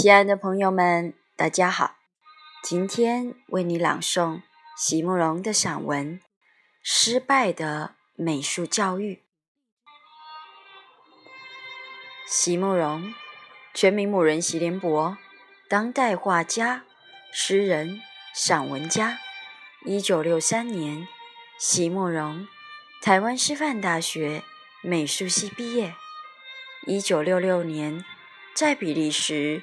亲爱的朋友们，大家好！今天为你朗诵席慕容的散文《失败的美术教育》。席慕容，全名慕人席联博，当代画家、诗人、散文家。一九六三年，席慕容，台湾师范大学美术系毕业。一九六六年，在比利时。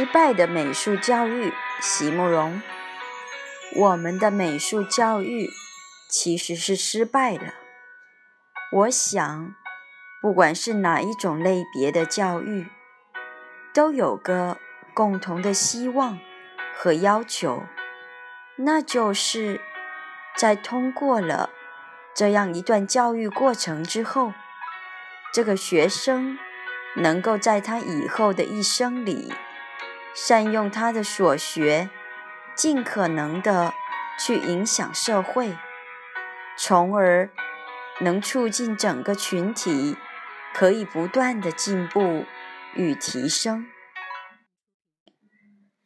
失败的美术教育，席慕容。我们的美术教育其实是失败了。我想，不管是哪一种类别的教育，都有个共同的希望和要求，那就是在通过了这样一段教育过程之后，这个学生能够在他以后的一生里。善用他的所学，尽可能的去影响社会，从而能促进整个群体可以不断的进步与提升。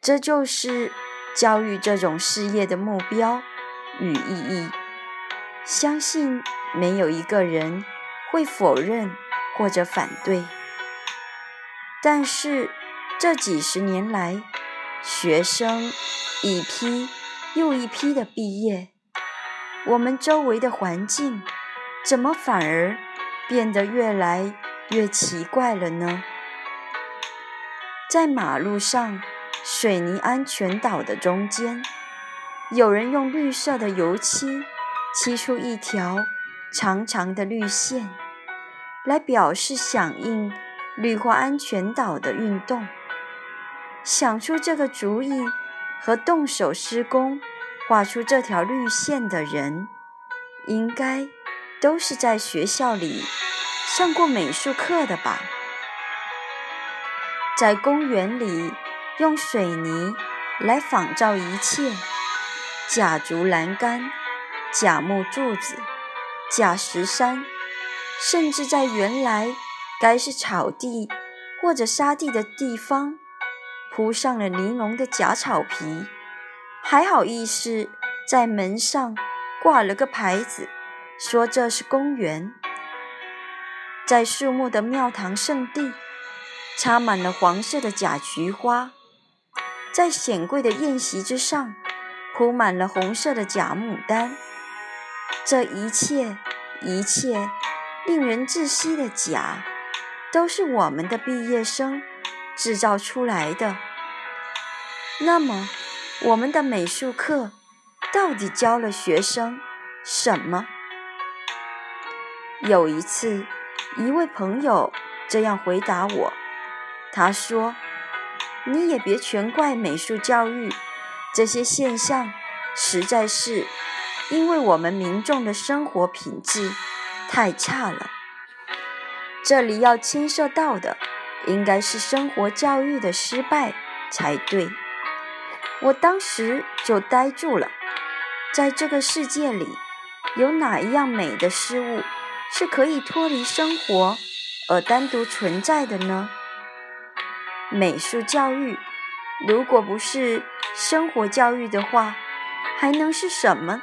这就是教育这种事业的目标与意义。相信没有一个人会否认或者反对，但是。这几十年来，学生一批又一批的毕业，我们周围的环境怎么反而变得越来越奇怪了呢？在马路上水泥安全岛的中间，有人用绿色的油漆漆出一条长长的绿线，来表示响应绿化安全岛的运动。想出这个主意和动手施工、画出这条绿线的人，应该都是在学校里上过美术课的吧？在公园里用水泥来仿造一切：假竹栏杆、假木柱子、假石山，甚至在原来该是草地或者沙地的地方。铺上了玲珑的假草皮，还好意思在门上挂了个牌子，说这是公园。在树木的庙堂圣地，插满了黄色的假菊花；在显贵的宴席之上，铺满了红色的假牡丹。这一切，一切令人窒息的假，都是我们的毕业生。制造出来的。那么，我们的美术课到底教了学生什么？有一次，一位朋友这样回答我：“他说，你也别全怪美术教育这些现象，实在是因为我们民众的生活品质太差了。这里要牵涉到的。”应该是生活教育的失败才对。我当时就呆住了。在这个世界里，有哪一样美的事物是可以脱离生活而单独存在的呢？美术教育如果不是生活教育的话，还能是什么？